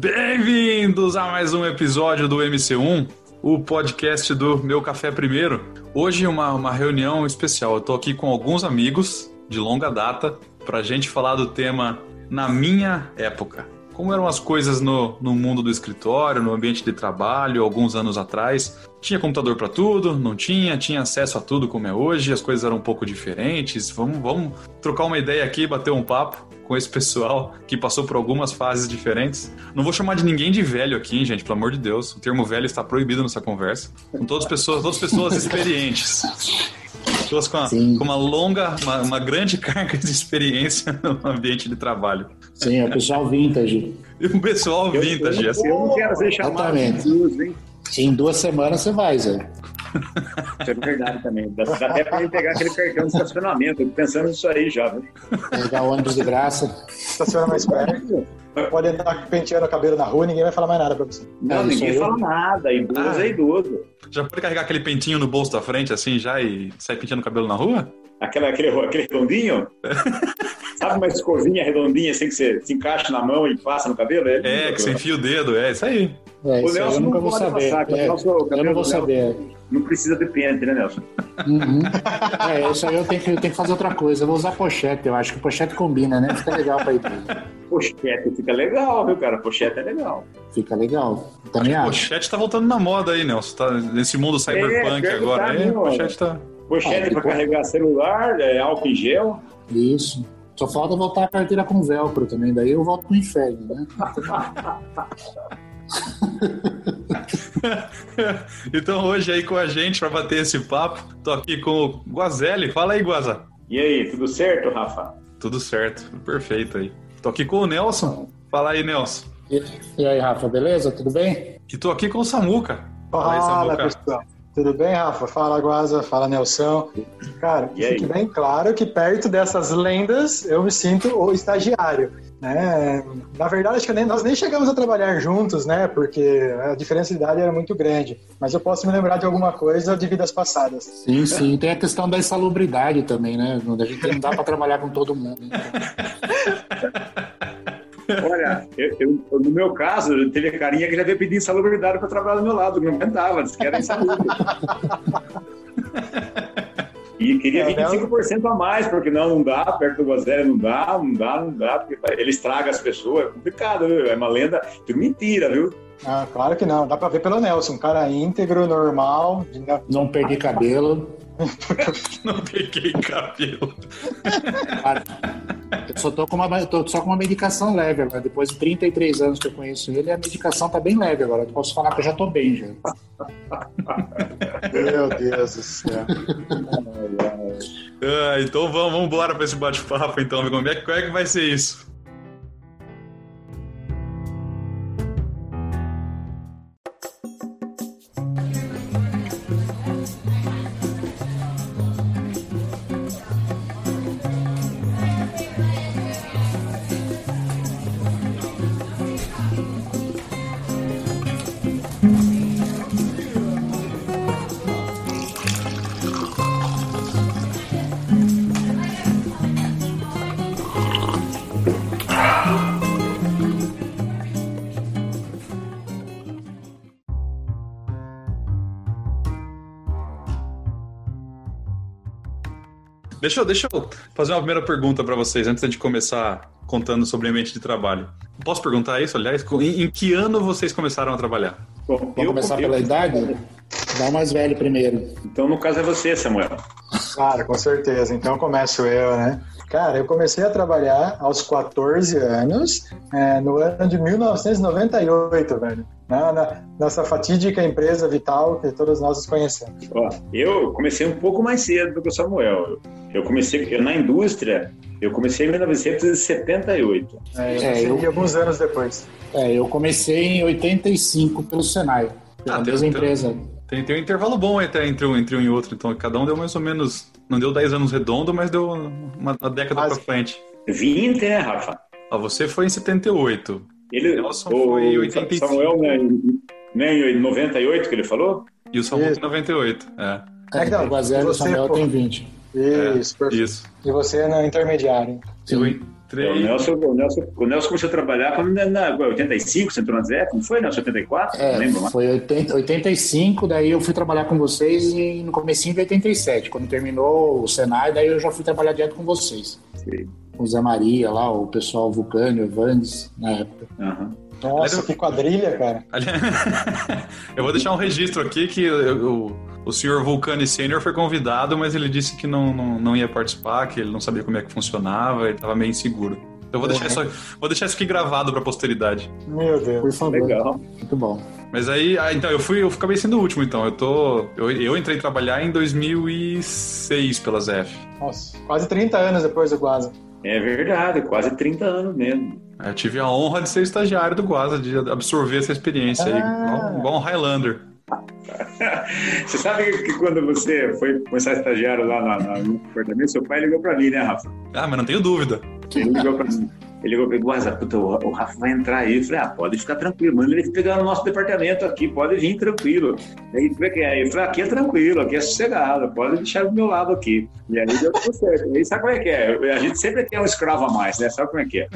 Bem-vindos a mais um episódio do MC1, o podcast do Meu Café Primeiro. Hoje uma, uma reunião especial. Eu tô aqui com alguns amigos de longa data pra gente falar do tema Na Minha Época. Como eram as coisas no, no mundo do escritório, no ambiente de trabalho, alguns anos atrás. Tinha computador para tudo? Não tinha? Tinha acesso a tudo como é hoje? As coisas eram um pouco diferentes? Vamos, vamos trocar uma ideia aqui, bater um papo com esse pessoal que passou por algumas fases diferentes. Não vou chamar de ninguém de velho aqui, gente, pelo amor de Deus. O termo velho está proibido nessa conversa. São todas pessoas, todas pessoas experientes. Pessoas com uma, com uma longa, uma, uma, grande carga de experiência no ambiente de trabalho. Sim, é o pessoal vintage. E o pessoal vintage, eu, assim. Eu não quero ser chamado Exatamente. de hein? Em duas semanas você vai, Zé. Isso é verdade também. Dá, até pra ele pegar aquele cartão de estacionamento. Pensando nisso aí já, viu? Pegar ônibus de graça. Estaciona mais perto. Pode andar penteando o cabelo na rua ninguém vai falar mais nada pra você. Não, ninguém fala nada. Idoso ah, é idoso. Já pode carregar aquele pentinho no bolso da frente, assim, já, e sair penteando o cabelo na rua? Aquela, aquele, aquele redondinho? Sabe uma escovinha redondinha, assim, que você se encaixa na mão e passa no cabelo? É, é que você enfia o dedo, é isso aí. É, isso eu nunca vou saber. Passar, é, eu não vou saber. Não precisa de pente, né, Nelson? Uhum. É, isso aí eu tenho, que, eu tenho que fazer outra coisa. Eu vou usar pochete, eu acho que pochete combina, né? Fica legal pra ir. Pochete fica legal, viu, cara? Pochete é legal. Fica legal. Também acho. acho. Pochete tá voltando na moda aí, Nelson. Tá nesse mundo cyberpunk é, agora. Tá, é, pochete tá. Pochete ah, pra carregar celular, é, álcool em gel. Isso. Só falta voltar a carteira com velcro também, daí eu volto pro inferno, né? então hoje aí com a gente para bater esse papo, tô aqui com o Guazelli. Fala aí, Guaza. E aí, tudo certo, Rafa? Tudo certo, perfeito aí. Tô aqui com o Nelson. Fala aí, Nelson. E, e aí, Rafa, beleza? Tudo bem? E tô aqui com o Samuca. Fala, aí, Samuca. pessoal. Tudo bem, Rafa? Fala, Guaza. Fala, Nelson. Cara, fique bem claro que perto dessas lendas eu me sinto o estagiário. Né? Na verdade, acho que nem, nós nem chegamos a trabalhar juntos, né? Porque a diferença de idade era muito grande. Mas eu posso me lembrar de alguma coisa de vidas passadas. Sim, sim. Tem a questão da insalubridade também, né? A gente não dá para trabalhar com todo mundo. Então. Olha, eu, eu, no meu caso, teve a carinha que já veio pedir insalubridade para trabalhar do meu lado, não aguentava, disse que era insalubre. E queria 25% a mais, porque não, não dá, perto do Gozé não dá, não dá, não dá, porque ele estraga as pessoas, é complicado, viu? É uma lenda, tudo mentira, viu? Ah, claro que não, dá pra ver pelo Nelson, um cara íntegro, normal. Não perder cabelo. não peguei cabelo. Cara, eu só tô com uma, tô só com uma medicação leve agora. Depois de 33 anos que eu conheço ele, a medicação tá bem leve agora. Eu posso falar que eu já tô bem já. Meu Deus do céu. ah, então vamos, vamos embora para esse bate-papo então. Como é, como é que vai ser isso? Deixa eu, deixa eu fazer uma primeira pergunta para vocês, antes de começar contando sobre o ambiente de trabalho. Posso perguntar isso, aliás? Em, em que ano vocês começaram a trabalhar? Bom, Vamos começar eu, pela eu, idade? Dá o mais velho primeiro. Então, no caso, é você, Samuel. Claro, com certeza. Então, começo eu, né? Cara, eu comecei a trabalhar aos 14 anos, é, no ano de 1998, velho. Na, na, nessa fatídica empresa vital que todos nós conhecemos. Ó, eu comecei um pouco mais cedo do que o Samuel. Eu comecei eu, na indústria, eu comecei em 1978. É, eu é, eu, alguns anos depois. É, eu comecei em 85 pelo Senai, pela ah, mesma tem, empresa. Tem, tem um intervalo bom até entre um, entre um e outro, então cada um deu mais ou menos, não deu 10 anos redondo, mas deu uma, uma década para frente. 20, né, Rafa? Ah, você foi em 78. Ele, Nelson o, foi em 85. Samuel, né, né, em 98 que ele falou? E o Samuel em 98, é. É, então, o Baselli, o Samuel pô. tem 20. Isso, é, isso. E você é na intermediária. Eu, Três... O, Nelson, o, Nelson, o Nelson começou a trabalhar quando, na 85, você entrou na Zé? Não foi, Nelson? 84? É, lembro mais. Foi 80, 85, daí eu fui trabalhar com vocês e no comecinho de 87. Quando terminou o Senai, daí eu já fui trabalhar direto com vocês. Sim. O Zé Maria lá, o pessoal Vulcânio, Evandes, na época. Uhum. Nossa, que quadrilha, cara. eu vou deixar um registro aqui que o, o senhor Vulcani Sênior foi convidado, mas ele disse que não, não, não ia participar, que ele não sabia como é que funcionava, ele estava meio inseguro. Então vou, uhum. deixar isso, vou deixar isso aqui gravado para a posteridade. Meu Deus. Por favor. Legal. Muito bom. Mas aí, ah, então, eu fui, eu acabei sendo o último, então. Eu tô. Eu, eu entrei trabalhar em 2006 pela ZF. Nossa, quase 30 anos depois do Guasa. É verdade, quase 30 anos mesmo. Eu tive a honra de ser estagiário do Guasa, de absorver essa experiência ah. aí, igual, igual um Highlander. Você sabe que quando você foi começar a estagiário lá no departamento, seu pai ligou pra mim, né, Rafa? Ah, mas não tenho dúvida. Ele ligou pra mim. Ele ligou pra mim, puta, o Rafa vai entrar aí. Eu falei, ah, pode ficar tranquilo, manda ele pegar no nosso departamento aqui, pode vir tranquilo. Aí, como é que é? Ele falou, aqui é tranquilo, aqui é sossegado, pode deixar do meu lado aqui. E aí deu tudo certo. E sabe como é que é? A gente sempre quer um escravo a mais, né? Sabe como é que é?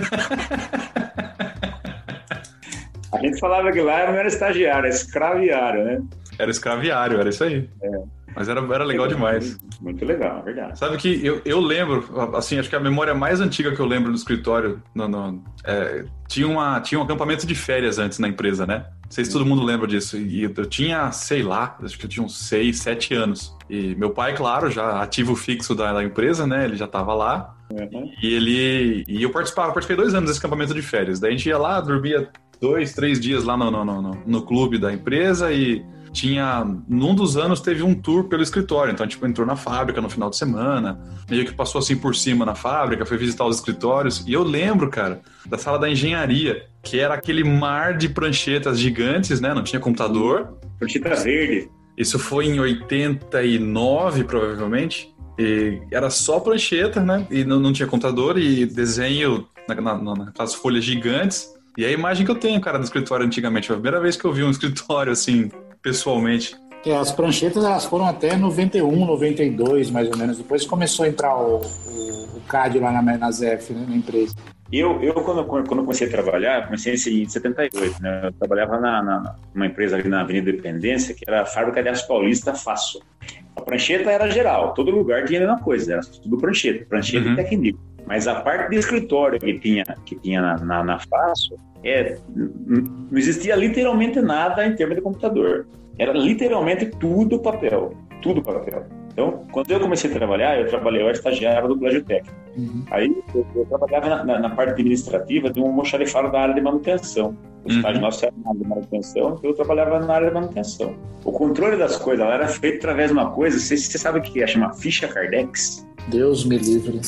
A gente falava que lá não era estagiário, era escraviário, né? Era escraviário, era isso aí. É. Mas era, era legal demais. Muito legal, é verdade. Sabe que eu, eu lembro, assim, acho que a memória mais antiga que eu lembro no escritório, no, no é, tinha, uma, tinha um acampamento de férias antes na empresa, né? Não sei se todo mundo lembra disso. E eu tinha, sei lá, acho que eu tinha uns 6, 7 anos. E meu pai, claro, já ativo fixo da, da empresa, né? Ele já tava lá. Uhum. E ele. E eu participava, participei dois anos desse acampamento de férias. Daí a gente ia lá, dormia dois, três dias lá no, no, no, no clube da empresa e tinha. Num dos anos teve um tour pelo escritório. Então, tipo, entrou na fábrica no final de semana, meio que passou assim por cima na fábrica, foi visitar os escritórios. E eu lembro, cara, da sala da engenharia, que era aquele mar de pranchetas gigantes, né? Não tinha computador. Prancheta verde. Isso foi em 89, provavelmente. E era só prancheta, né? E não, não tinha computador e desenho na, na, naquelas folhas gigantes. E é a imagem que eu tenho, cara, do escritório antigamente. Foi a primeira vez que eu vi um escritório assim, pessoalmente. É, as pranchetas elas foram até 91, 92, mais ou menos. Depois começou a entrar o, o, o CAD lá na, na ZF, né, na empresa. Eu, eu quando, quando comecei a trabalhar, comecei em 78, né? Eu trabalhava na, na, numa empresa ali na Avenida Independência, que era a fábrica de aço paulista Faço. A prancheta era geral, todo lugar tinha a mesma coisa, era tudo prancheta, prancheta uhum. e técnico. Mas a parte do escritório que tinha, que tinha na, na, na Faço, é, não existia literalmente nada em termos de computador. Era literalmente tudo papel, tudo papel. Então, quando eu comecei a trabalhar, eu trabalhei, eu era estagiário do Colégio Técnico. Uhum. Aí eu, eu trabalhava na, na, na, parte administrativa de um moxarifado da área de manutenção. O uhum. estágio nosso era na área de manutenção, eu trabalhava na área de manutenção. O controle das coisas era feito através de uma coisa, você, você sabe o que é? Chama ficha Cardex. Deus me livre.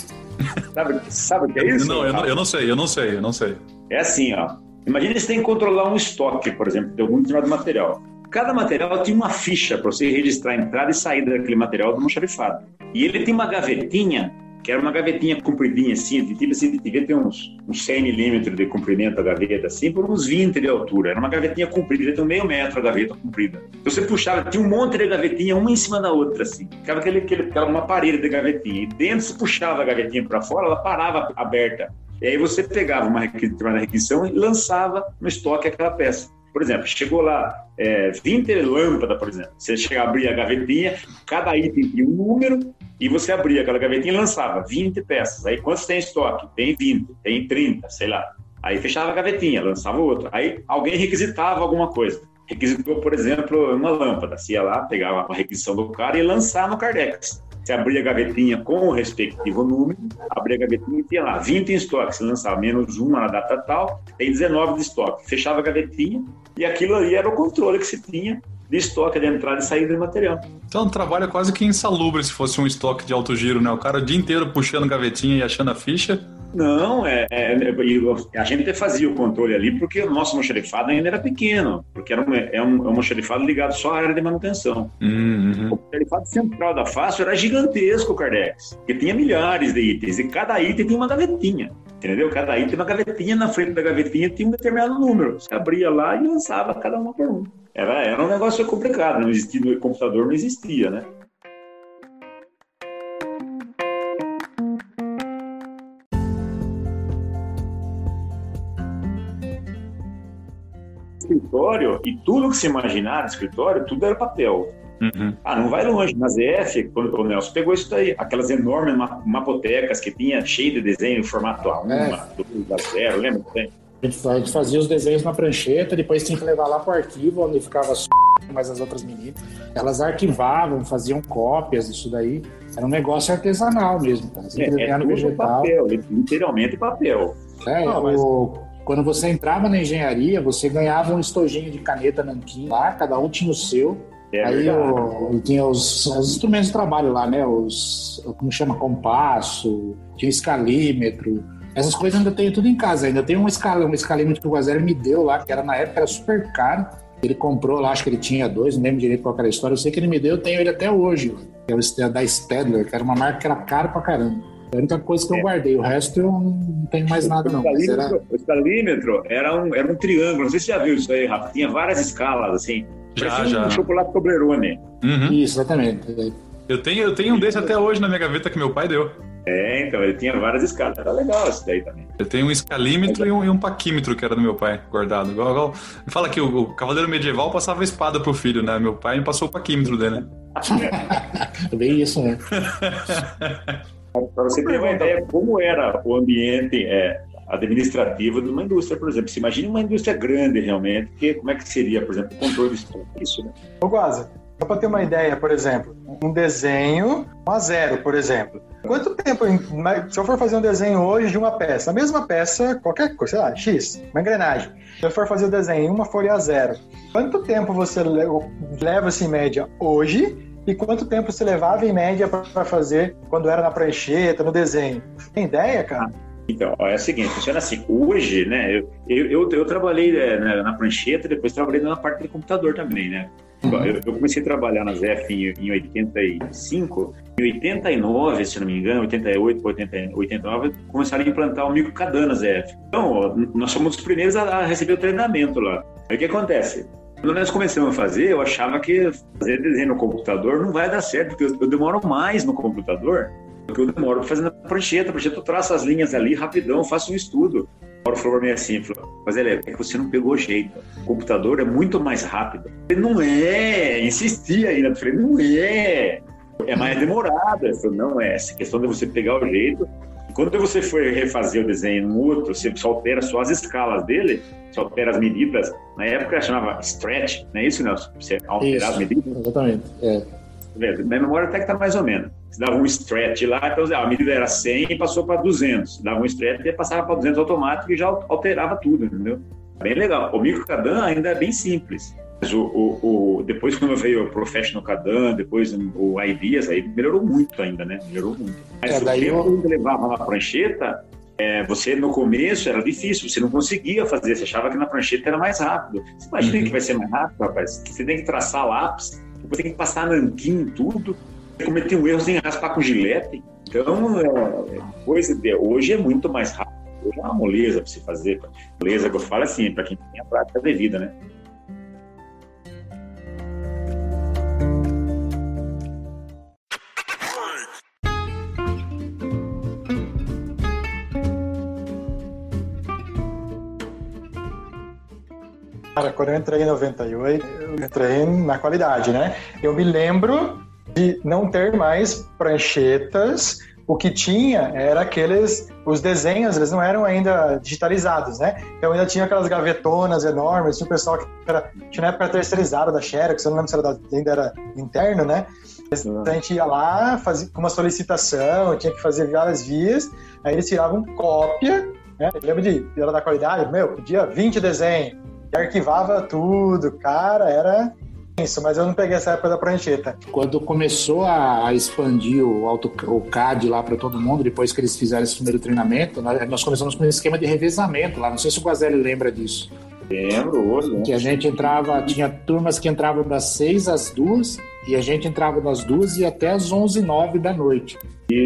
Sabe, sabe o que é isso? Não, eu não, eu não sei, eu não sei, eu não sei. É assim, ó. Imagina você tem que controlar um estoque, por exemplo, de algum determinado material. Cada material tinha uma ficha para você registrar a entrada e saída daquele material do almoxarifado. E ele tem uma gavetinha, que era uma gavetinha compridinha assim, de tipo assim, devia ter uns, uns 100 milímetros de comprimento a gaveta, assim, por uns 20 de altura. Era uma gavetinha comprida, um meio metro a gaveta comprida. Então você puxava, tinha um monte de gavetinha, uma em cima da outra, assim. Ficava aquele, aquele, aquela uma parede de gavetinha. E dentro, você puxava a gavetinha para fora, ela parava aberta. E aí você pegava uma requisição e lançava no estoque aquela peça. Por exemplo, chegou lá é, 20 lâmpadas, por exemplo. Você chega a abrir a gavetinha, cada item tinha um número, e você abria aquela gavetinha e lançava 20 peças. Aí quantos tem estoque? Tem 20, tem 30, sei lá. Aí fechava a gavetinha, lançava outra. Aí alguém requisitava alguma coisa. Requisitou, por exemplo, uma lâmpada. Você ia lá, pegava a requisição do cara e lançava no Cardex. Você abria a gavetinha com o respectivo número, abria a gavetinha e tinha lá 20 em estoque. Você lançava menos uma na data tal, tem 19 de estoque. Fechava a gavetinha e aquilo ali era o controle que se tinha de estoque de entrada e saída de material. Então, trabalho quase que insalubre se fosse um estoque de alto giro, né? O cara o dia inteiro puxando gavetinha e achando a ficha não, é, é, é, a gente fazia o controle ali porque o nosso moxarifado ainda era pequeno, porque era um, é um, é um moxarifado ligado só à área de manutenção. Uhum. O moxarifado central da Fácil era gigantesco, o Cardex, porque tinha milhares de itens e cada item tinha uma gavetinha. Entendeu? Cada item tinha uma gavetinha, na frente da gavetinha tinha um determinado número. Você abria lá e lançava cada uma por um era, era um negócio complicado, não existia, computador não existia, né? escritório e tudo que se imaginar escritório, tudo era papel. Uhum. Ah, não vai longe. Na ZF, é quando o Nelson pegou isso daí, aquelas enormes mapotecas que tinha cheio de desenho em formato A1. A2, A0, lembra? A gente fazia os desenhos na prancheta, depois tinha que levar lá para o arquivo, onde ficava mais as outras meninas. Elas arquivavam, faziam cópias disso daí. Era um negócio artesanal mesmo, cara. Você é, é vegetal. papel, literalmente papel. É, Não, mas... o, quando você entrava na engenharia, você ganhava um estojinho de caneta nanquim lá, cada um tinha o seu. É Aí o, tinha os, os, instrumentos de trabalho lá, né? Os, como chama? Compasso, tinha escalímetro. Essas coisas ainda tenho tudo em casa. Ainda tem uma escala, um escalímetro que o Guazelli me deu lá, que era na época era super caro. Ele comprou lá, acho que ele tinha dois, não lembro direito qual era a história. Eu sei que ele me deu, eu tenho ele até hoje. Que é o da Stedler, que era uma marca que era cara pra caramba. É a única coisa que eu é. guardei. O resto eu não tenho mais nada, não. O escalímetro, o escalímetro era, um, era um triângulo. Não sei se você já viu isso aí, Rafa. Tinha várias escalas, assim. Já, já. Um chocolate Toblerone. Uhum. Isso, exatamente. Eu tenho, eu tenho um desse até hoje na minha gaveta que meu pai deu. É, então, ele tinha várias escalas. Era legal isso daí também. Eu tenho um escalímetro e um, e um paquímetro que era do meu pai, guardado. Igual, igual... Fala que o, o, cavaleiro medieval passava espada pro filho, né? Meu pai me passou o paquímetro dele. Bem isso, né? Para você ter uma ideia como era o ambiente é, administrativo de uma indústria, por exemplo. Você imagina uma indústria grande realmente, que, como é que seria, por exemplo, o controle de estoque? Isso, né? Ô, Guaza, só para ter uma ideia, por exemplo, um desenho a zero, por exemplo. Quanto tempo, se eu for fazer um desenho hoje de uma peça, a mesma peça, qualquer coisa, sei lá, X, uma engrenagem, se eu for fazer o desenho em uma folha a zero, quanto tempo você leva-se em média hoje e quanto tempo você levava em média para fazer quando era na prancheta, no desenho? Tem ideia, cara? Então, ó, é o seguinte, funciona assim. Hoje, né, eu, eu, eu, eu trabalhei é, na, na, prancheta, depois trabalhei na parte do computador também, né? Eu, comecei a trabalhar na ZF em, em 85, em 89, se não me engano, 88, 80, 89, começaram a implantar o microcadã na ZF. Então, nós somos os primeiros a, a receber o treinamento lá. Aí o que acontece? Quando nós começamos a fazer, eu achava que fazer desenho no computador não vai dar certo, porque eu, eu demoro mais no computador do que eu demoro fazendo a prancheta. A prancheta eu traço as linhas ali rapidão, faço um estudo. O Mauro falou pra mim assim, falou, mas ele é que você não pegou jeito. O computador é muito mais rápido. Ele não é, insistia ainda. Eu falei, não é. É mais demorado. Eu falei, não é. Essa questão de você pegar o jeito quando você for refazer o desenho no outro, você só altera só as escalas dele, você altera as medidas. Na época chamava stretch, não é isso, Nelson? Você alterar isso, as medidas? Exatamente. É. Minha memória até que tá mais ou menos. Você dava um stretch lá, então a medida era 100 e passou para 200. Dava um stretch e passava para 200 automático e já alterava tudo, entendeu? Bem legal. O micro Cadan ainda é bem simples. Mas o, o, o, depois, quando veio o Professional Cadan, depois o Ideas, aí melhorou muito ainda, né? Melhorou muito. Mas é, o tempo eu... que levava na prancheta, é, você no começo era difícil, você não conseguia fazer, você achava que na prancheta era mais rápido. Você imagina uhum. que vai ser mais rápido, rapaz? Você tem que traçar lápis, depois tem que passar nanquim em tudo, cometer um erro sem raspar com gilete. Então, é, coisa de, hoje é muito mais rápido. Hoje é uma moleza para se fazer. Moleza que eu falo assim, para quem tem a prática devida, né? Cara, quando eu entrei em 98, eu entrei na qualidade, né? Eu me lembro de não ter mais pranchetas. O que tinha era aqueles. Os desenhos, eles não eram ainda digitalizados, né? Então ainda tinha aquelas gavetonas enormes. Tinha o pessoal que era. Tinha na época terceirizada da Xerox, eu não lembro se era da, ainda era interno, né? A gente ia lá, fazia uma solicitação, tinha que fazer várias vias, aí eles tiravam cópia, né? Eu lembro de, era da qualidade, meu, pedia 20 desenhos arquivava tudo, cara, era isso, mas eu não peguei essa época da prancheta. Quando começou a expandir o, auto, o CAD lá para todo mundo, depois que eles fizeram esse primeiro treinamento, nós começamos com um esquema de revezamento lá. Não sei se o Guazelli lembra disso. Lembro, hoje. Né? Que a gente entrava, tinha turmas que entravam das 6 às 2 e a gente entrava das 2 e até às 11 9 da noite.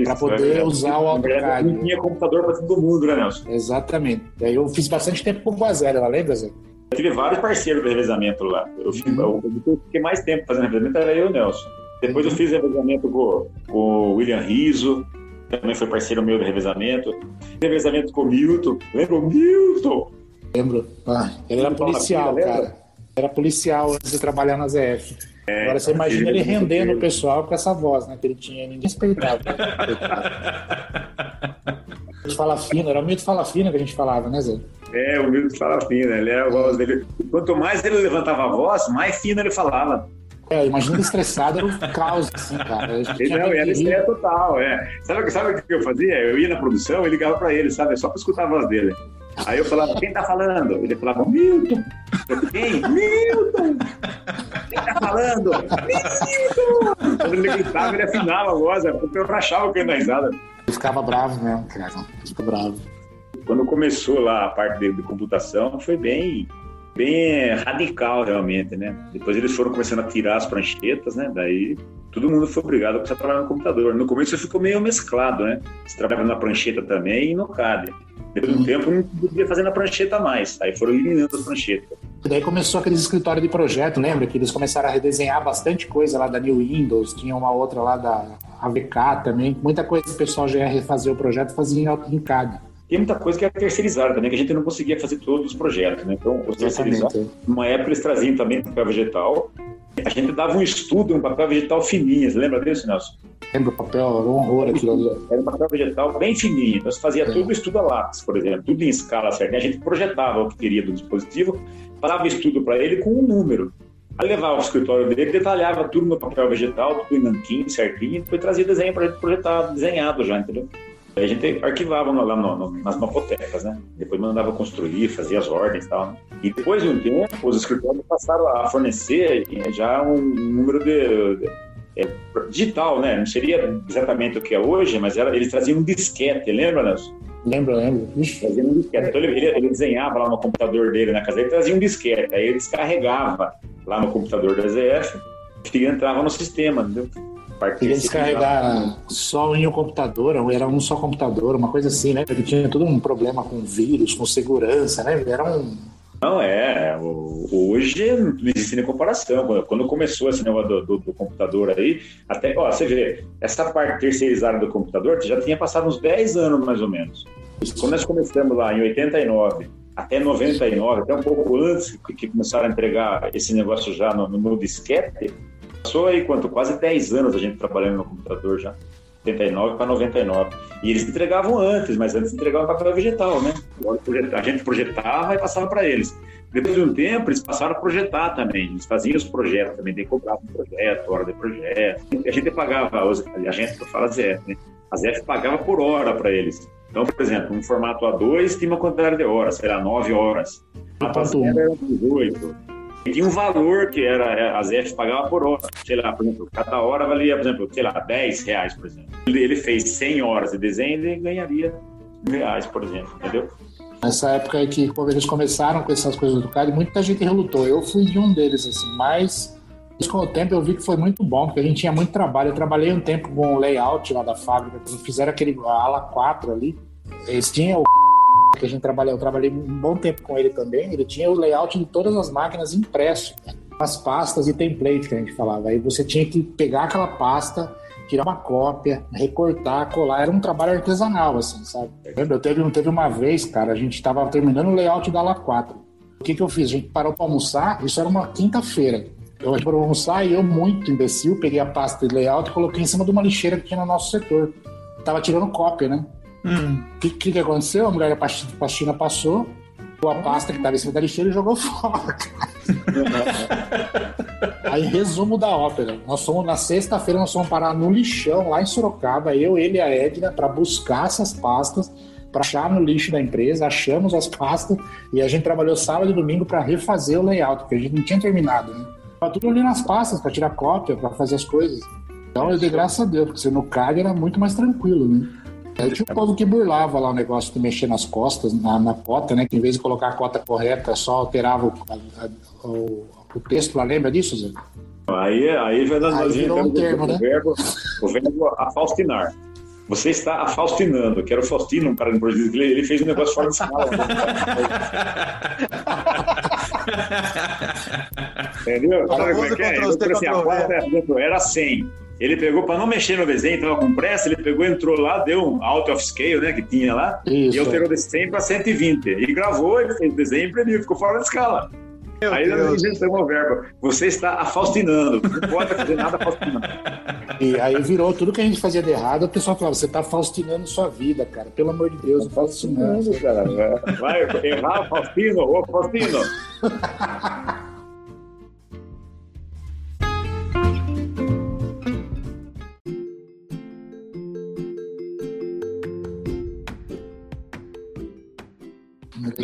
Para poder é usar o AutoCAD. Não tinha computador para todo mundo, né, Nelson? Exatamente. Eu fiz bastante tempo com o Guazelli, ela lembra, Zé? Eu tive vários parceiros de revezamento lá. Eu, uhum. eu, fiquei mais tempo fazendo revezamento, era eu e o Nelson. Depois eu fiz revezamento com, com o William Riso, também foi parceiro meu de revezamento. Revezamento com o Milton. Lembra o Milton? Lembro. Ah, ele era policial, cara. Era policial antes de trabalhar na ZF. É, Agora você imagina ele rendendo o pessoal com essa voz, né? Que ele tinha, ninguém respeitava. fala fino, era o Milton Fala Fino que a gente falava, né, Zé? É, o Milton Fala Fino, ele era a voz dele. Quanto mais ele levantava a voz, mais fino ele falava. É, imagina estressado, era um caos, assim, cara. Ele, não, era estresse total, é. Sabe, sabe o que eu fazia? Eu ia na produção e ligava pra ele, sabe? Só pra escutar a voz dele. Aí eu falava, quem tá falando? Ele falava, Milton. Quem? Milton! Quem tá falando? Milton! Quando ele gritava, ele afinava a voz, é porque eu rachava o cano da risada. Ele ficava bravo mesmo, cara. Ficou bravo. Quando começou lá a parte de, de computação, foi bem bem radical realmente, né? Depois eles foram começando a tirar as pranchetas, né? Daí todo mundo foi obrigado a começar a trabalhar no computador. No começo ficou meio mesclado, né? Você trabalhava na prancheta também e no CAD. Depois de um tempo não podia fazer na prancheta mais. Aí foram eliminando as pranchetas. E daí começou aqueles escritórios de projeto, lembra? Que eles começaram a redesenhar bastante coisa lá da New Windows, tinha uma outra lá da AVK também. Muita coisa que o pessoal já ia refazer o projeto fazia em CAD tem muita coisa que é terceirizada também, que a gente não conseguia fazer todos os projetos, né? Então, os terceirizados, numa época eles traziam também papel vegetal. A gente dava um estudo, um papel vegetal fininho, você lembra disso, Nelson? Lembro, papel, era um horror aquilo ali. Era um papel vegetal bem fininho, então você fazia é. tudo estudo a lápis, por exemplo, tudo em escala certa. A gente projetava o que queria do dispositivo, passava estudo para ele com um número. Aí levava o escritório dele, detalhava tudo no papel vegetal, tudo em nanquim, certinho, depois trazia desenho para projetar, desenhado já, entendeu? A gente arquivava lá no, no, nas mapotecas, né? Depois mandava construir, fazia as ordens e tal. Né? E depois de um tempo, os escritórios passaram a fornecer já um número de, de é, digital, né? Não seria exatamente o que é hoje, mas era, eles traziam um disquete, lembra, Nelson? Lembro, lembro. Trazia um disquete. Então ele, ele, ele, desenhava lá no computador dele na casa dele, trazia um disquete. Aí ele descarregava lá no computador da ZF e entrava no sistema, entendeu? Queria descarregar só em um computador, era um só computador, uma coisa assim, né? Porque tinha todo um problema com vírus, com segurança, né? Era um. Não, é. Hoje não existe nem comparação. Quando começou esse negócio do, do, do, computador aí, até, ó, você vê, essa parte terceirizada do computador já tinha passado uns 10 anos mais ou menos. Quando nós começamos lá em 89 até 99, até um pouco antes que começaram a entregar esse negócio já no, no disquete, Passou aí quanto? Quase 10 anos a gente trabalhando no computador já. 89 para 99. E eles entregavam antes, mas antes entregavam papel vegetal, né? A gente projetava e passava para eles. Depois de um tempo, eles passaram a projetar também. Eles faziam os projetos também, daí cobravam um projeto, hora de projeto. A gente pagava, a gente fala ZF, né? A ZF pagava por hora para eles. Então, por exemplo, um formato A2 tinha uma quantidade de horas, sei lá, 9 horas. A era 18 tinha um valor que era é, a ZF pagava por hora. Sei lá, por exemplo, cada hora valia, por exemplo, sei lá, 10 reais, por exemplo. Ele fez 100 horas de desenho e ganharia reais, por exemplo, entendeu? Nessa época que eles começaram com essas coisas do CAD, muita gente relutou. Eu fui de um deles, assim, mas com o tempo eu vi que foi muito bom, porque a gente tinha muito trabalho. Eu trabalhei um tempo com o layout lá da fábrica, quando fizeram aquele ala 4 ali. Eles tinham que a gente trabalhou, eu trabalhei um bom tempo com ele também, ele tinha o layout de todas as máquinas impresso, as pastas e templates que a gente falava. Aí você tinha que pegar aquela pasta, tirar uma cópia, recortar, colar. Era um trabalho artesanal, assim, sabe? Eu teve, teve uma vez, cara, a gente estava terminando o layout da LA4. O que, que eu fiz? A gente parou para almoçar, isso era uma quinta-feira. Eu para almoçar e eu, muito imbecil, peguei a pasta de layout e coloquei em cima de uma lixeira que tinha no nosso setor. Tava tirando cópia, né? O hum. que, que, aconteceu? A mulher da pastina passou, a pasta que estava em cima da lixeira e jogou fora. Aí, resumo da ópera. Nós fomos, na sexta-feira, nós fomos parar no lixão, lá em Sorocaba, eu, ele e a Edna, para buscar essas pastas, para achar no lixo da empresa, achamos as pastas e a gente trabalhou sábado e domingo para refazer o layout, porque a gente não tinha terminado, né? Tava tudo ali nas pastas para tirar cópia, para fazer as coisas. Então eu dei graças a Deus, porque no CAD era muito mais tranquilo, né? Aí tinha o povo que burlava lá o negócio de mexer nas costas, na, na cota, né? Que em vez de colocar a cota correta, só alterava o, a, o, o texto lá, lembra disso, Zé? Aí, aí vai dando aí virou um termo, o, né? verbo, o verbo afaustinar. Você está afaustinando, que era o Faustino, um cara no Brasil, ele fez um negócio fora de escala. Entendeu? Sabe como é que é? Eu, assim, a quarta era 100. Ele pegou, para não mexer no desenho, estava com pressa, ele pegou, entrou lá, deu um out of scale, né, que tinha lá, Isso. e alterou de 100 para 120. E gravou, ele fez o desenho e imprimiu, ficou fora da escala. Meu aí Deus. nós inventamos o verbo. Você está afaustinando. Não pode fazer nada faustinando. E aí virou tudo que a gente fazia de errado. O pessoal falava: você está faustinando sua vida, cara. Pelo amor de Deus, não faça isso não. Cara. Vai errar, Faustino. Ô, Faustino.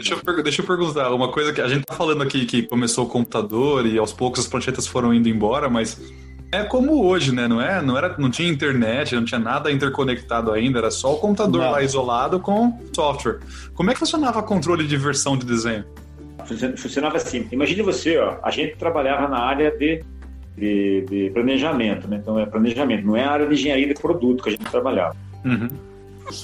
Deixa eu, deixa eu perguntar, uma coisa que a gente tá falando aqui que começou o computador e aos poucos as pranchetas foram indo embora, mas é como hoje, né? Não é? Não era, não tinha internet, não tinha nada interconectado ainda, era só o computador não. lá isolado com software. Como é que funcionava o controle de versão de desenho? Funcionava assim. Imagine você, ó, a gente trabalhava na área de, de, de planejamento, né? Então é planejamento, não é a área de engenharia de produto que a gente trabalhava. Uhum.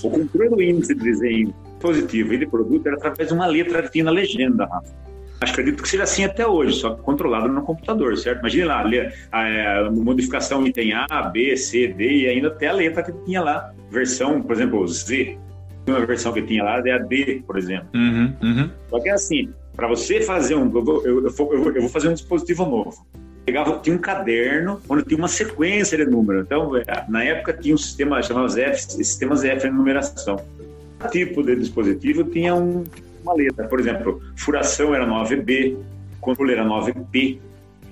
O controle do índice de desenho positivo e de produto era através de uma letra que tinha na legenda, Rafa. Acredito que seja assim até hoje, só que controlado no computador, certo? Imagine lá, a, a, modificação item A, B, C, D e ainda até a letra que tinha lá. Versão, por exemplo, Z. Uma versão que tinha lá é a D, por exemplo. Uhum, uhum. Só que é assim, para você fazer um. Eu vou, eu, eu, eu vou fazer um dispositivo novo pegava, tinha um caderno onde tinha uma sequência de números. Então, é, na época tinha um sistema chamado F, sistemas F de numeração tipo de dispositivo tinha um, uma letra. Por exemplo, furação era 9B, controle era 9P,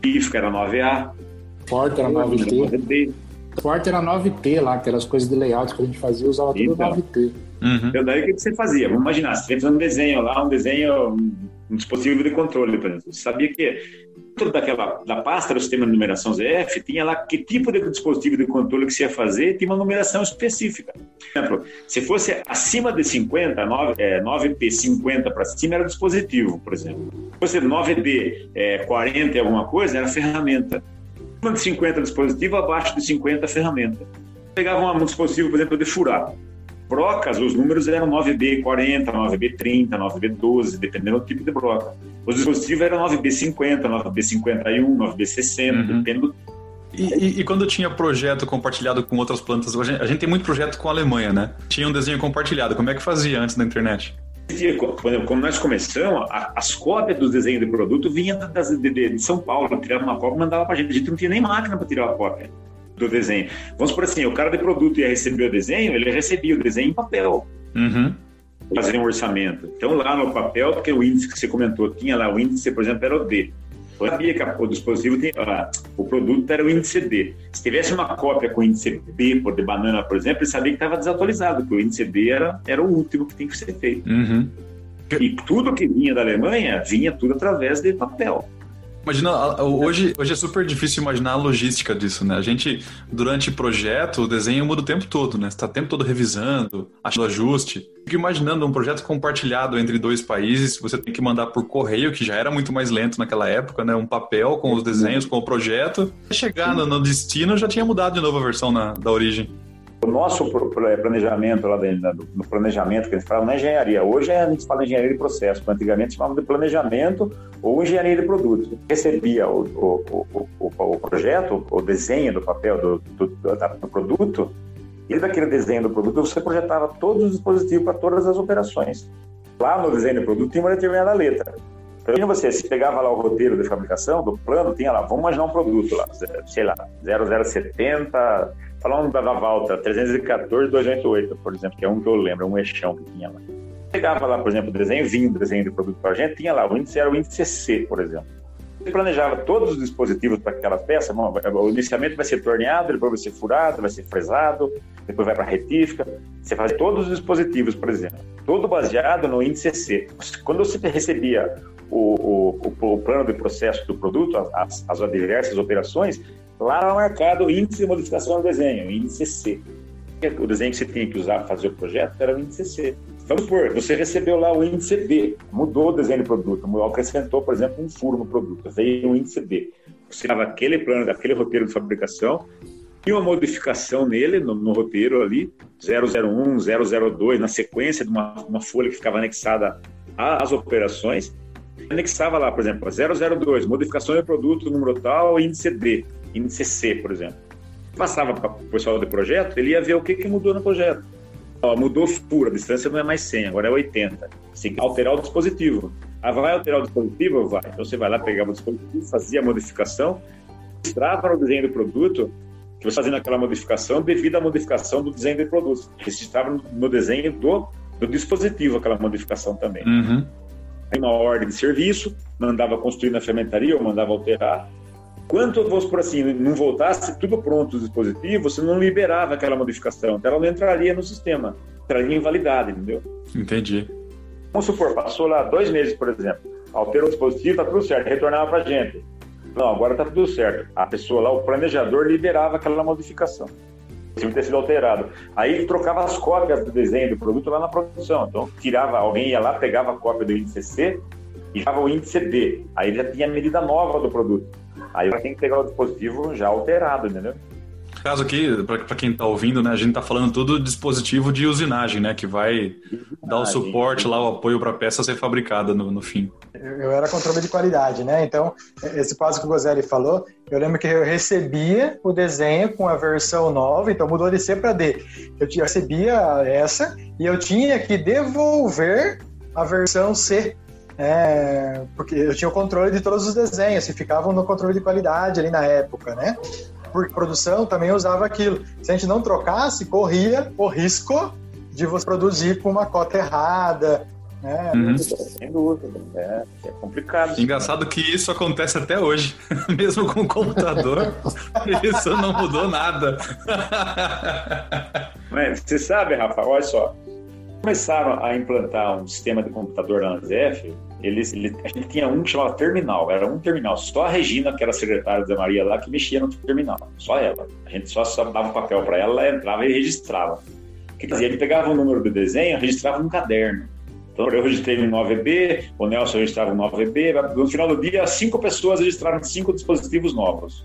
pífica era 9A. Porta era 9T. Porta era 9T lá, que eram as coisas de layout que a gente fazia, usava tudo então, 9T. Uhum. Então, daí o que você fazia? Vamos imaginar, você fez um desenho lá, um desenho, um dispositivo de controle, por exemplo. Você sabia que dentro daquela da pasta do sistema de numeração ZF tinha lá que tipo de dispositivo de controle que você ia fazer, tinha uma numeração específica. Por exemplo, se fosse acima de 50, 9, é, 9P 50 para cima era dispositivo, por exemplo. Se fosse 9D é, 40 e alguma coisa, era ferramenta. Acima de 50 dispositivo, abaixo de 50 ferramenta. Pegava um dispositivo, por exemplo, de furar brocas, os números eram 9B40, 9B30, 9B12, dependendo do tipo de broca. Os dispositivos eram 9B50, 9B51, 9B60, uhum. dependendo do e, e, e, quando tinha projeto compartilhado com outras plantas, a gente, a gente, tem muito projeto com a Alemanha, né? Tinha um desenho compartilhado. Como é que fazia antes da internet? Quando nós começamos, as cópias dos desenhos de produto vinham de, de, de São Paulo, tirava uma cópia e mandava para a gente. A gente não tinha nem máquina para tirar a cópia do desenho. Vamos por assim, o cara de produto ia receber o desenho, ele recebia o desenho em papel. Uhum. Fazer um orçamento. Então, lá no papel, porque o índice que você comentou, tinha lá o índice, por exemplo, era o D. Eu sabia que o dispositivo tinha, ah, o produto era o índice D. Se tivesse uma cópia com o índice B, por de banana, por exemplo, ele sabia que estava desatualizado, porque o índice D era, era o último que tem que ser feito. Uhum. E tudo que vinha da Alemanha vinha tudo através de papel. Imagina, hoje, hoje é super difícil imaginar a logística disso, né? A gente, durante o projeto, o desenho muda o tempo todo, né? Você tá o tempo todo revisando, achando ajuste. Fico imaginando um projeto compartilhado entre dois países, você tem que mandar por correio, que já era muito mais lento naquela época, né? Um papel com os desenhos, com o projeto. Chegar no, no destino, já tinha mudado de novo a versão na, da origem. O nosso planejamento, lá no planejamento que a gente fala, não é engenharia. Hoje a gente fala engenharia de processo, antigamente chamava de planejamento ou engenharia de produto. Recebia o, o, o, o projeto, o desenho do papel do, do, do produto, e daquele desenho do produto você projetava todos os dispositivos para todas as operações. Lá no desenho do produto tinha uma determinada letra. Então, você, se pegava lá o roteiro de fabricação, do plano, tinha lá, vamos imaginar um produto lá, sei lá, 0070 Falando da Valtra, 314-288, por exemplo, que é um que eu lembro, um eixão que tinha lá. Pegava lá, por exemplo, o desenho, vinha o desenho do produto para a gente, tinha lá, o índice era o índice C, por exemplo. Você planejava todos os dispositivos para aquela peça, bom, o iniciamento vai ser torneado, depois vai ser furado, vai ser fresado, depois vai para retífica. Você faz todos os dispositivos, por exemplo, todo baseado no índice C. Quando você recebia o, o, o plano de processo do produto, as, as diversas operações, Lá era marcado o índice de modificação do desenho, índice C. O desenho que você tinha que usar para fazer o projeto era o índice C. Vamos supor, você recebeu lá o índice D, mudou o desenho do produto, acrescentou, por exemplo, um furo no produto, veio o índice D. Você dava aquele plano, aquele roteiro de fabricação, e uma modificação nele, no, no, roteiro ali, 001, 002, na sequência de uma, uma folha que ficava anexada às operações, anexava lá, por exemplo, 002, modificação de produto, número tal, índice D índice C, por exemplo. Passava para o pessoal do projeto, ele ia ver o que, que mudou no projeto. Ó, mudou fura, a distância não é mais 100, agora é 80. Você tem que alterar o dispositivo. Ah, vai alterar o dispositivo? Vai. Então você vai lá, pegava o dispositivo, fazia a modificação, registrava no desenho do produto que você fazendo aquela modificação devido à modificação do desenho do produto. Registrava no desenho do, do dispositivo aquela modificação também. Uhum. Aí uma ordem de serviço, mandava construir na fermentaria ou mandava alterar. Quanto, vamos por assim, não voltasse tudo pronto o dispositivo, você não liberava aquela modificação, então ela não entraria no sistema, entraria em validade, entendeu? Entendi. Vamos supor, passou lá dois meses, por exemplo, alterou o dispositivo, tá tudo certo, retornava para gente. Não, agora tá tudo certo. A pessoa lá, o planejador, liberava aquela modificação. Se ter sido alterado. Aí trocava as cópias do desenho do produto lá na produção. Então, tirava, alguém ia lá, pegava a cópia do índice C e dava o índice D. Aí já tinha a medida nova do produto. Aí tem que pegar o dispositivo já alterado, entendeu? Caso aqui, para quem está ouvindo, né, a gente está falando tudo dispositivo de usinagem, né, que vai dar o suporte lá, o apoio para a peça ser fabricada no, no fim. Eu era controle de qualidade, né? Então, esse caso que o Gozelli falou, eu lembro que eu recebia o desenho com a versão nova, então mudou de C para D. Eu recebia essa e eu tinha que devolver a versão C é, porque eu tinha o controle de todos os desenhos, que ficavam no controle de qualidade ali na época, né? Porque produção também usava aquilo. Se a gente não trocasse, corria o risco de você produzir com uma cota errada, é, uhum. sem dúvida. É, é, complicado. Engraçado que isso acontece até hoje, mesmo com o computador. isso não mudou nada. Mas você sabe, Rafa, olha só. Começaram a implantar um sistema de computador na ANZF, eles, eles, a gente tinha um que chamava terminal, era um terminal. Só a Regina, que era secretária da Maria lá, que mexia no terminal. Só ela. A gente só, só dava um papel para ela, ela entrava e registrava. Quer dizer, ele pegava o número do desenho, registrava no caderno. Então, eu registrei no 9B, o Nelson registrava no 9B. No final do dia, cinco pessoas registraram cinco dispositivos novos.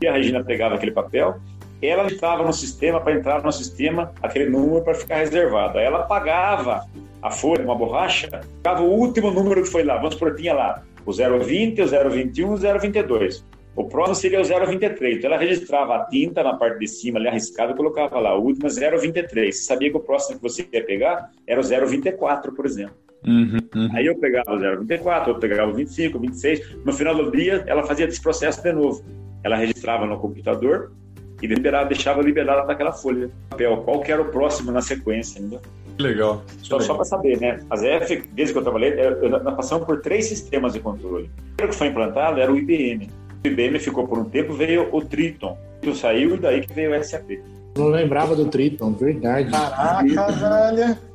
E a Regina pegava aquele papel, ela estava no sistema para entrar no sistema aquele número para ficar reservado. Aí ela pagava a folha, uma borracha, ficava o último número que foi lá. Vamos por tinha lá o 020, o 021, o 022. O próximo seria o 023. Então ela registrava a tinta na parte de cima, ali arriscada, e colocava lá, o último é 023. Você sabia que o próximo que você ia pegar era o 024, por exemplo. Uhum, uhum. Aí eu pegava o 024, eu pegava o 25, 26. No final do dia, ela fazia esse processo de novo. Ela registrava no computador e liberava, deixava liberada naquela folha de papel. Qual que era o próximo na sequência, entendeu? Legal. Só, só para saber, né? As EF, desde que eu trabalhei, nós passamos por três sistemas de controle. O primeiro que foi implantado era o IBM. O IBM ficou por um tempo, veio o Triton. O Triton saiu e daí que veio o SAP. Não lembrava do Triton, verdade. Caraca, velho.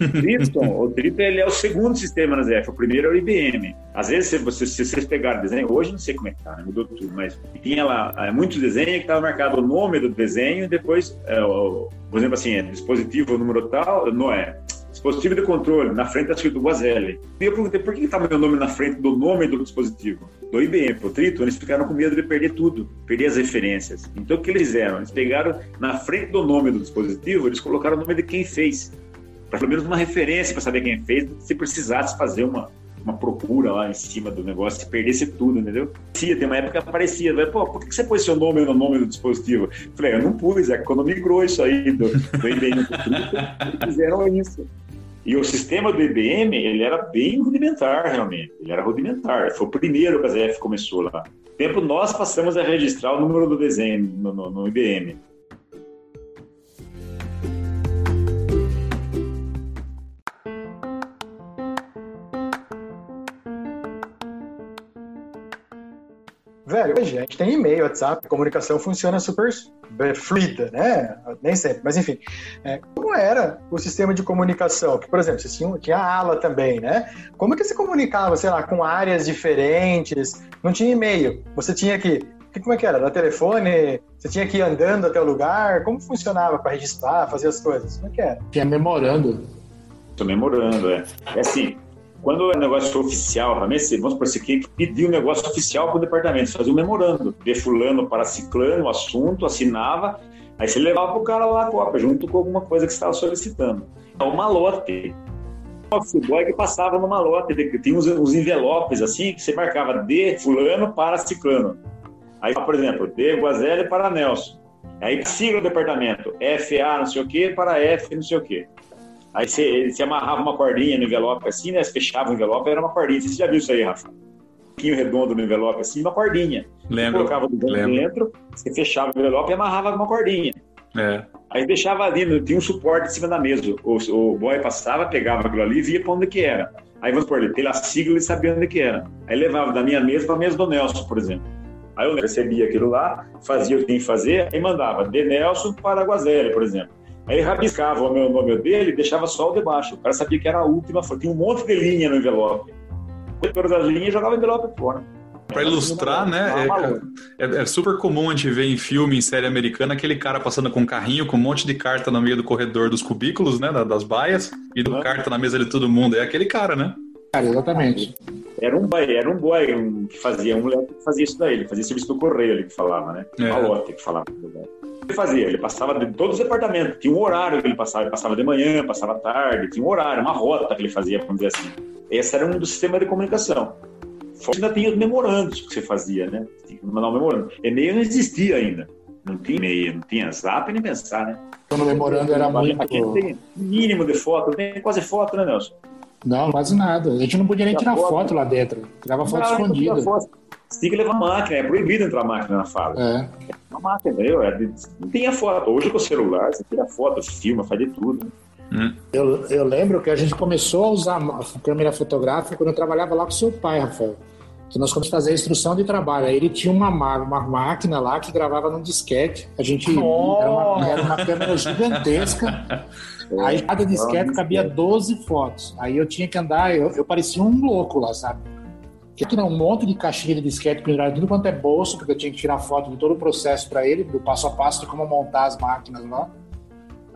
O Triton ele é o segundo sistema na ZF, o primeiro é o IBM. Às vezes, se, você, se vocês pegarem desenho, hoje não sei como é que tá, né? mudou tudo, mas tinha lá é, muitos desenhos que estava marcado o nome do desenho e depois, é, o, por exemplo, assim, é, dispositivo número tal, não é, dispositivo de controle, na frente está escrito Guazelli. E eu perguntei por que estava meu nome na frente do nome do dispositivo? Do IBM, pro Triton, eles ficaram com medo de perder tudo, perder as referências. Então o que eles fizeram? Eles pegaram na frente do nome do dispositivo, eles colocaram o nome de quem fez para pelo menos uma referência para saber quem fez, se precisasse fazer uma, uma procura lá em cima do negócio, se perdesse tudo, entendeu? Sim, tem uma época que aparecia, pô, por que você pôs seu nome no nome do dispositivo? Eu falei, eu não pus, é quando migrou isso aí do, do IBM eles fizeram isso. E o sistema do IBM, ele era bem rudimentar, realmente. Ele era rudimentar. Foi o primeiro que a ZF começou lá. tempo nós passamos a registrar o número do desenho no, no, no IBM. Hoje a gente tem e-mail, WhatsApp, a comunicação funciona super fluida, né? Nem sempre, mas enfim. É, como era o sistema de comunicação? Que, por exemplo, você tinha, tinha a ala também, né? Como que você comunicava, sei lá, com áreas diferentes? Não tinha e-mail. Você tinha que como é que era? No telefone? Você tinha que ir andando até o lugar? Como funcionava para registrar, fazer as coisas? Como é que era? Tinha memorando. Estou memorando, é. É assim, quando o negócio oficial, vamos supor, você que pedir um negócio oficial para o departamento, fazia um memorando, de fulano para ciclano, o assunto, assinava, aí você levava para o cara lá a cópia, junto com alguma coisa que você estava solicitando. É o malote. O office boy que passava no malote, tinha uns, uns envelopes assim, que você marcava de fulano para ciclano. Aí, por exemplo, de Guazelli para Nelson. Aí sigla o departamento, FA não sei o que para F não sei o que. Aí você, você amarrava uma cordinha no envelope assim, né? Você fechava o envelope, era uma cordinha. Você já viu isso aí, Rafa? Um pouquinho redondo no envelope assim, uma cordinha. Lembro. Você colocava o dentro, você fechava o envelope e amarrava uma cordinha. É. Aí deixava ali, tinha um suporte em cima da mesa. O, o boy passava, pegava aquilo ali e via para onde que era. Aí vamos por ele, pela sigla ele sabia onde que era. Aí levava da minha mesa para a mesa do Nelson, por exemplo. Aí eu recebia aquilo lá, fazia o que tinha que fazer, e mandava de Nelson para Guazelli, por exemplo. Aí ele rabiscava o meu nome dele e deixava só o de baixo. O cara sabia que era a última, tinha um monte de linha no envelope. Todas as linhas jogava o envelope fora. Para ilustrar, né? É, é, é, super comum a gente ver em filme, em série americana, aquele cara passando com um carrinho com um monte de carta no meio do corredor dos cubículos, né? Das baias, e do uhum. carta na mesa de todo mundo. É aquele cara, né? Cara, exatamente. Era um boy, era um boy um, que fazia, um moleque que fazia isso daí, ele fazia serviço do correio, ele que falava, né? É. Malote que falava. Ele fazia, ele passava de todos os departamentos, tinha um horário que ele passava, ele passava de manhã, passava tarde, tinha um horário, uma rota que ele fazia, vamos dizer assim. Esse era um dos sistemas de comunicação. Ainda tinha os memorandos que você fazia, né? Tinha que mandar um memorando. E-mail não existia ainda. Não tinha e-mail, não tinha zap nem pensar, né? Então, o memorando era muito... Aqui tem mínimo de foto, tem quase foto, né, Nelson? Não, quase nada. A gente não podia nem tirar foto. foto lá dentro. Tirava foto não, escondida. Foto. Você tinha que levar máquina, é proibido entrar máquina na fábrica. É. Uma máquina, entendeu? É não tinha foto. Hoje com o celular, você tira foto, filma, faz de tudo. Né? Hum. Eu, eu lembro que a gente começou a usar a câmera fotográfica quando eu trabalhava lá com seu pai, Rafael. Que nós começamos a fazer a instrução de trabalho. Aí ele tinha uma, uma máquina lá que gravava num disquete. A gente oh. era, uma, era uma câmera gigantesca. Aí cada disquete cabia 12 fotos. Aí eu tinha que andar, eu, eu parecia um louco lá, sabe? Que tinha um monte de caixinha de disquete pendurado tudo quanto é bolso, porque eu tinha que tirar foto de todo o processo para ele, do passo a passo de como montar as máquinas lá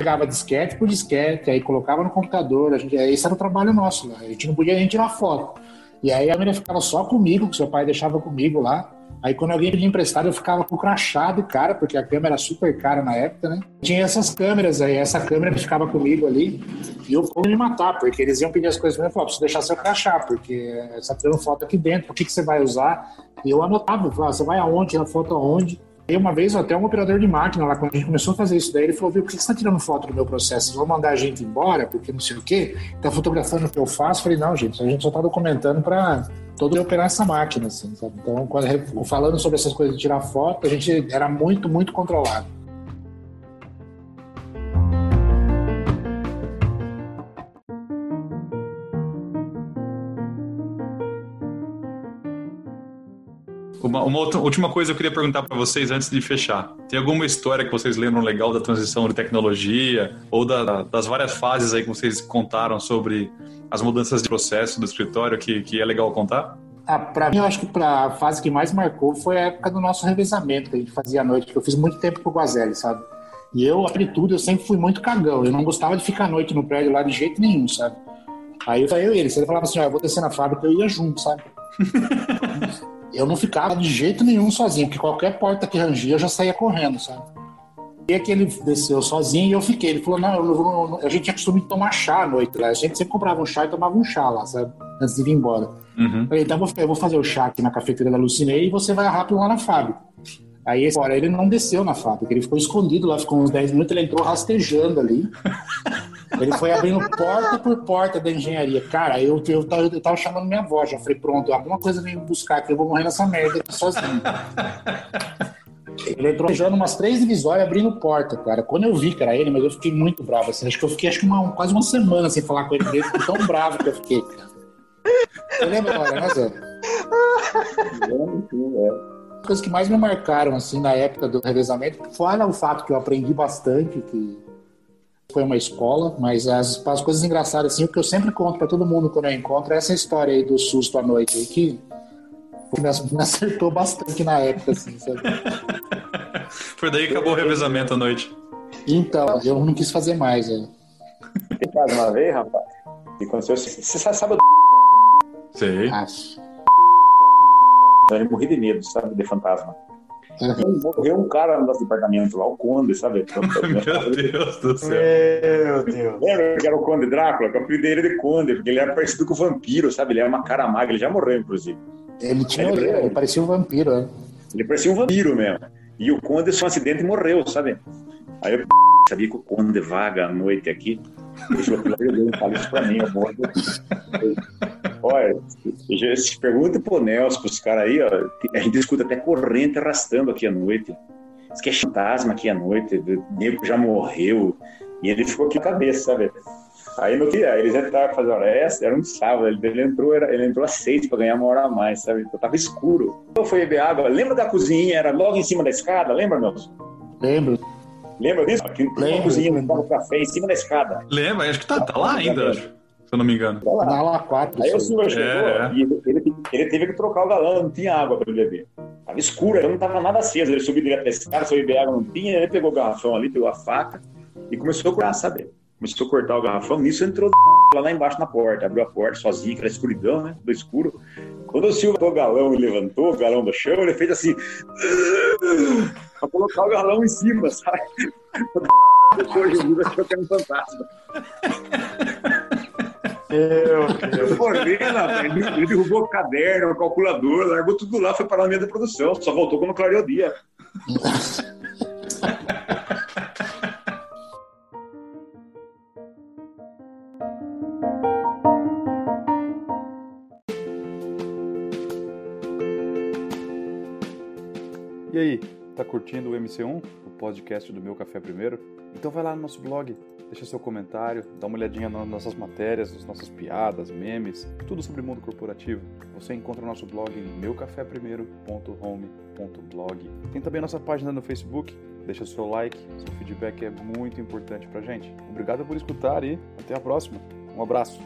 pegava disquete por disquete, aí colocava no computador. A gente, esse era o trabalho nosso. A gente não podia nem tirar foto. E aí a menina ficava só comigo, que seu pai deixava comigo lá. Aí quando alguém pedia emprestado, eu ficava com o crachá do cara, porque a câmera era super cara na época, né? Tinha essas câmeras aí, essa câmera que ficava comigo ali, e eu fui me matar, porque eles iam pedir as coisas pra mim, eu falava, preciso deixar seu crachá, porque você tá tirando foto aqui dentro, o que, que você vai usar? E eu anotava, eu falava, você vai aonde, tira foto aonde? Uma vez, até um operador de máquina lá, quando a gente começou a fazer isso daí, ele falou: Viu, por que você está tirando foto do meu processo? Vocês vão mandar a gente embora, porque não sei o quê? Está fotografando o que eu faço? Eu falei: Não, gente, a gente só está documentando para todo operar essa máquina, assim, sabe? Então, quando, falando sobre essas coisas de tirar foto, a gente era muito, muito controlado. Uma, uma outra, última coisa eu queria perguntar para vocês antes de fechar. Tem alguma história que vocês lembram legal da transição de tecnologia ou da, das várias fases aí que vocês contaram sobre as mudanças de processo do escritório que, que é legal contar? Ah, para mim, eu acho que pra, a fase que mais marcou foi a época do nosso revezamento que a gente fazia à noite, que eu fiz muito tempo com o Guazelli, sabe? E eu, de tudo, eu sempre fui muito cagão. Eu não gostava de ficar à noite no prédio lá de jeito nenhum, sabe? Aí eu falei, eu e ele, se ele falava assim, ó, eu vou descer na fábrica, eu ia junto, sabe? eu não ficava de jeito nenhum sozinho, porque qualquer porta que rangia eu já saía correndo, sabe? E é que ele desceu sozinho e eu fiquei. Ele falou: não, não, não, a gente tinha costume de tomar chá à noite lá. A gente sempre comprava um chá e tomava um chá lá, sabe? Antes de vir embora. Uhum. Falei: então eu vou fazer o chá aqui na cafeteria da Lucinei e você vai rápido lá na fábrica. Aí, fora, ele não desceu na fábrica, ele ficou escondido lá, ficou uns 10 minutos, ele entrou rastejando ali. Ele foi abrindo porta por porta da engenharia. Cara, eu, eu, eu, eu tava chamando minha avó, já falei, pronto, alguma coisa vem buscar aqui, eu vou morrer nessa merda aqui sozinho. Ele entrou beijando umas três divisórias abrindo porta, cara. Quando eu vi que era ele, mas eu fiquei muito bravo. Assim, acho que eu fiquei acho que uma, quase uma semana sem falar com ele dele, tão bravo que eu fiquei, cara. Você lembra agora, né, Zé? As coisas que mais me marcaram, assim, na época do revezamento, fora o fato que eu aprendi bastante, que foi uma escola, mas as, as coisas engraçadas, assim, o que eu sempre conto para todo mundo quando eu encontro é essa história aí do susto à noite, aí, que me acertou bastante na época, assim, sabe? Foi daí que acabou o revezamento à noite. Então, eu não quis fazer mais. É. Mais uma vez, rapaz, e aconteceu Você sabe o. Sei. Acho. Eu morri de medo, sabe, de fantasma. Morreu um cara no nosso departamento lá, o Conde, sabe? Meu Deus do céu. Meu Deus. Lembra que era o Conde Drácula? Que eu apelido dele de Conde, porque ele era parecido com o vampiro, sabe? Ele era uma cara magra, ele já morreu, inclusive. Ele tinha ele, ele parecia um vampiro, né? Ele parecia um vampiro mesmo. E o Conde sofreu um acidente e morreu, sabe? Aí eu sabia que o Conde vaga à noite aqui. Deixa eu falar isso pra mim, eu morro. Olha, se pergunta pro Nelson, pros caras aí, ó, a gente escuta até corrente arrastando aqui à noite. Diz que é fantasma aqui à noite, o nego já morreu. E ele ficou aqui na cabeça, sabe? Aí no dia, eles entraram fazer hora extra, era um sábado, ele, ele entrou, era, ele entrou às seis para ganhar uma hora a mais, sabe? Então tava escuro. Eu fui beber água, lembra da cozinha, era logo em cima da escada, lembra, Nelson? Lembro. Lembra disso? Aqui lembro, uma cozinha, lembro. um café em cima da escada. Lembra, acho que tá, tá lá ainda, acho, se eu não me engano. Lá. Na aula 4. Aí o senhor chegou é. e ele, ele, ele, teve que trocar o galão, não tinha água para ele beber. Tava escuro, não tava nada aceso. Ele subiu direto da escada, subiu beber água, não tinha, ele pegou o garrafão ali, pegou a faca e começou a curar, sabe? começou a cortar o garrafão, nisso entrou lá embaixo na porta, abriu a porta sozinho, aquela escuridão, né? Do escuro. Quando o Silvio o galão e levantou o galão do chão, ele fez assim pra colocar o galão em cima, sabe? Depois de vida achou que era um fantasma. Meu Deus. Ele, ele derrubou o caderno, o calculador, largou tudo lá, foi para a minha da produção, só voltou quando clareou o dia. E aí, tá curtindo o MC1, o podcast do Meu Café Primeiro? Então vai lá no nosso blog, deixa seu comentário, dá uma olhadinha nas nossas matérias, nas nossas piadas, memes, tudo sobre mundo corporativo. Você encontra o nosso blog em meucaféprimeiro.home.blog. Tem também a nossa página no Facebook, deixa seu like, seu feedback é muito importante pra gente. Obrigado por escutar e até a próxima. Um abraço.